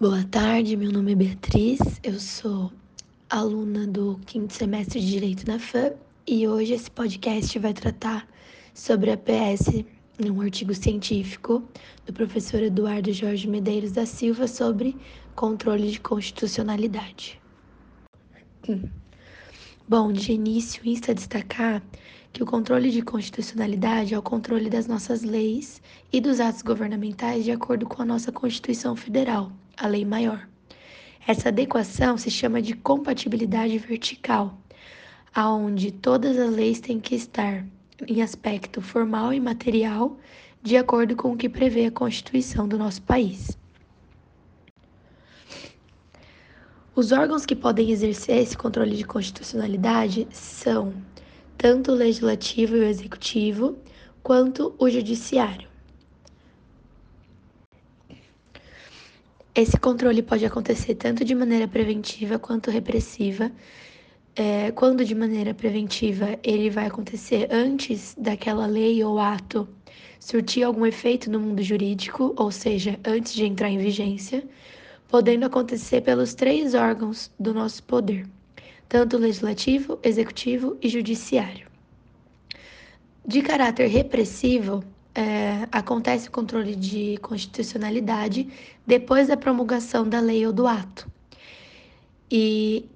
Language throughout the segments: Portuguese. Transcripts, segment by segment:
Boa tarde, meu nome é Beatriz, eu sou aluna do quinto semestre de Direito na FAM e hoje esse podcast vai tratar sobre a PS, um artigo científico do professor Eduardo Jorge Medeiros da Silva sobre controle de constitucionalidade. Bom, de início, insta destacar que o controle de constitucionalidade é o controle das nossas leis e dos atos governamentais de acordo com a nossa Constituição Federal, a lei maior. Essa adequação se chama de compatibilidade vertical, aonde todas as leis têm que estar em aspecto formal e material de acordo com o que prevê a Constituição do nosso país. Os órgãos que podem exercer esse controle de constitucionalidade são tanto o legislativo e o executivo, quanto o judiciário. Esse controle pode acontecer tanto de maneira preventiva quanto repressiva. É, quando de maneira preventiva ele vai acontecer antes daquela lei ou ato surtir algum efeito no mundo jurídico, ou seja, antes de entrar em vigência, podendo acontecer pelos três órgãos do nosso poder, tanto legislativo, executivo e judiciário. De caráter repressivo, é, acontece o controle de constitucionalidade depois da promulgação da lei ou do ato. E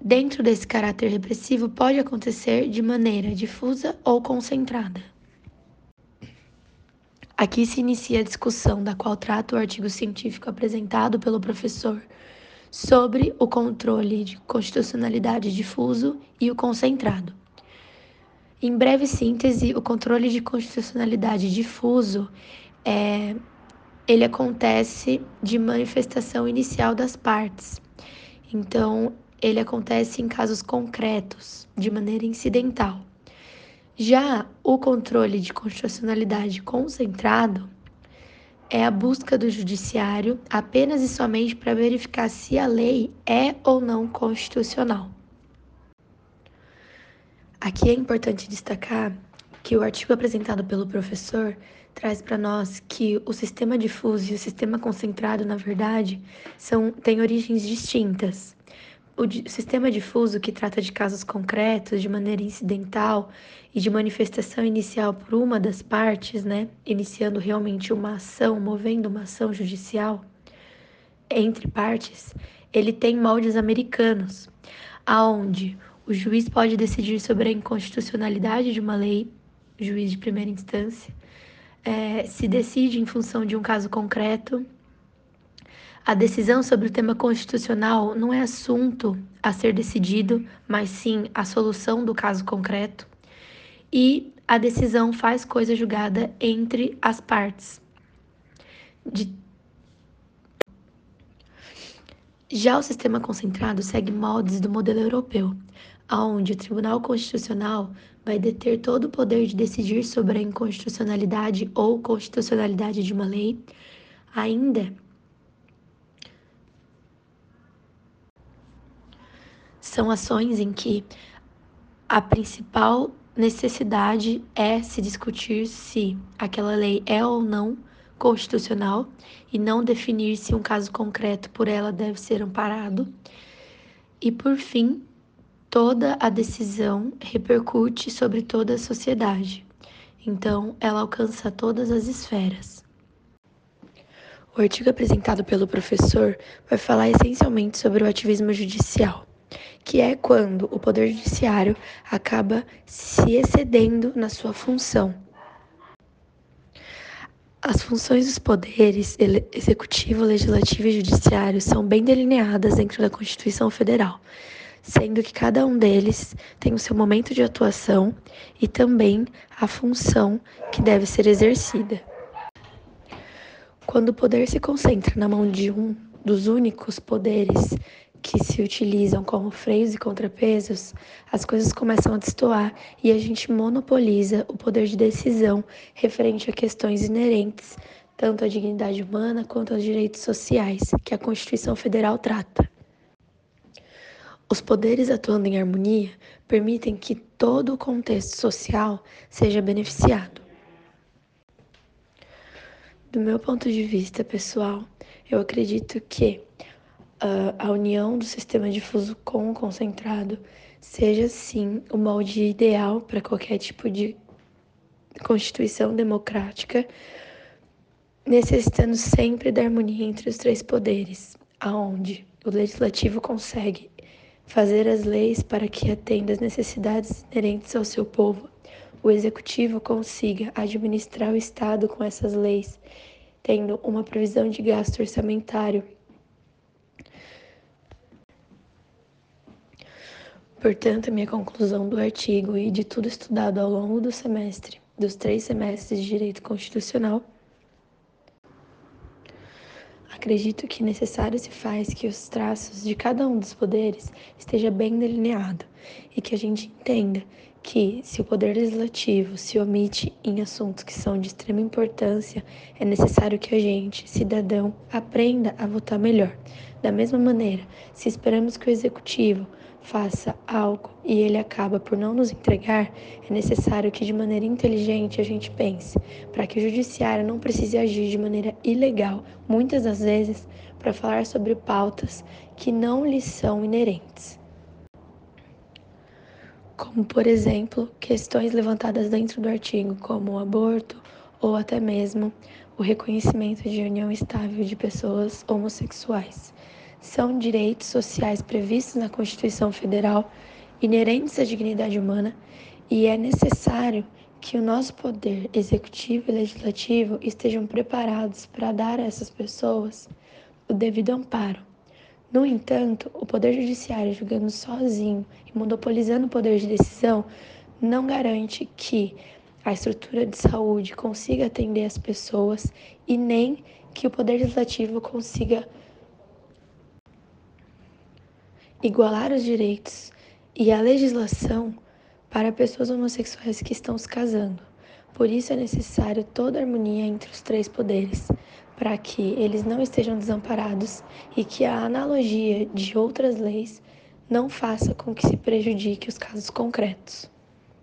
dentro desse caráter repressivo pode acontecer de maneira difusa ou concentrada. Aqui se inicia a discussão da qual trata o artigo científico apresentado pelo professor sobre o controle de constitucionalidade difuso e o concentrado. Em breve síntese, o controle de constitucionalidade difuso é, ele acontece de manifestação inicial das partes. Então, ele acontece em casos concretos, de maneira incidental. Já o controle de constitucionalidade concentrado é a busca do judiciário apenas e somente para verificar se a lei é ou não constitucional. Aqui é importante destacar que o artigo apresentado pelo professor traz para nós que o sistema difuso e o sistema concentrado, na verdade, são, têm origens distintas. O sistema difuso, que trata de casos concretos, de maneira incidental e de manifestação inicial por uma das partes, né, iniciando realmente uma ação, movendo uma ação judicial entre partes, ele tem moldes americanos, aonde o juiz pode decidir sobre a inconstitucionalidade de uma lei, juiz de primeira instância, é, se decide em função de um caso concreto. A decisão sobre o tema constitucional não é assunto a ser decidido, mas sim a solução do caso concreto. E a decisão faz coisa julgada entre as partes. De Já o sistema concentrado segue moldes do modelo europeu, onde o Tribunal Constitucional vai deter todo o poder de decidir sobre a inconstitucionalidade ou constitucionalidade de uma lei, ainda são ações em que a principal necessidade é se discutir se aquela lei é ou não constitucional e não definir se um caso concreto por ela deve ser amparado. E por fim, toda a decisão repercute sobre toda a sociedade. Então, ela alcança todas as esferas. O artigo apresentado pelo professor vai falar essencialmente sobre o ativismo judicial, que é quando o Poder Judiciário acaba se excedendo na sua função as funções dos poderes executivo, legislativo e judiciário são bem delineadas dentro da Constituição Federal, sendo que cada um deles tem o seu momento de atuação e também a função que deve ser exercida. Quando o poder se concentra na mão de um dos únicos poderes que se utilizam como freios e contrapesos, as coisas começam a destoar e a gente monopoliza o poder de decisão referente a questões inerentes tanto à dignidade humana quanto aos direitos sociais que a Constituição Federal trata. Os poderes atuando em harmonia permitem que todo o contexto social seja beneficiado. Do meu ponto de vista pessoal, eu acredito que a união do sistema difuso com o concentrado seja sim o molde ideal para qualquer tipo de constituição democrática, necessitando sempre da harmonia entre os três poderes, aonde o legislativo consegue fazer as leis para que atenda às necessidades inerentes ao seu povo, o executivo consiga administrar o Estado com essas leis, tendo uma previsão de gasto orçamentário Portanto, minha conclusão do artigo e de tudo estudado ao longo do semestre, dos três semestres de Direito Constitucional, acredito que necessário se faz que os traços de cada um dos poderes esteja bem delineado e que a gente entenda que se o poder legislativo se omite em assuntos que são de extrema importância, é necessário que a gente, cidadão, aprenda a votar melhor. Da mesma maneira, se esperamos que o executivo faça algo e ele acaba por não nos entregar, é necessário que de maneira inteligente a gente pense, para que o judiciário não precise agir de maneira ilegal, muitas das vezes, para falar sobre pautas que não lhes são inerentes. Como, por exemplo, questões levantadas dentro do artigo, como o aborto ou até mesmo o reconhecimento de união estável de pessoas homossexuais são direitos sociais previstos na Constituição Federal, inerentes à dignidade humana, e é necessário que o nosso poder executivo e legislativo estejam preparados para dar a essas pessoas o devido amparo. No entanto, o Poder Judiciário julgando sozinho e monopolizando o poder de decisão não garante que a estrutura de saúde consiga atender as pessoas e nem que o Poder Legislativo consiga igualar os direitos e a legislação para pessoas homossexuais que estão se casando. Por isso é necessário toda a harmonia entre os três poderes, para que eles não estejam desamparados e que a analogia de outras leis não faça com que se prejudique os casos concretos.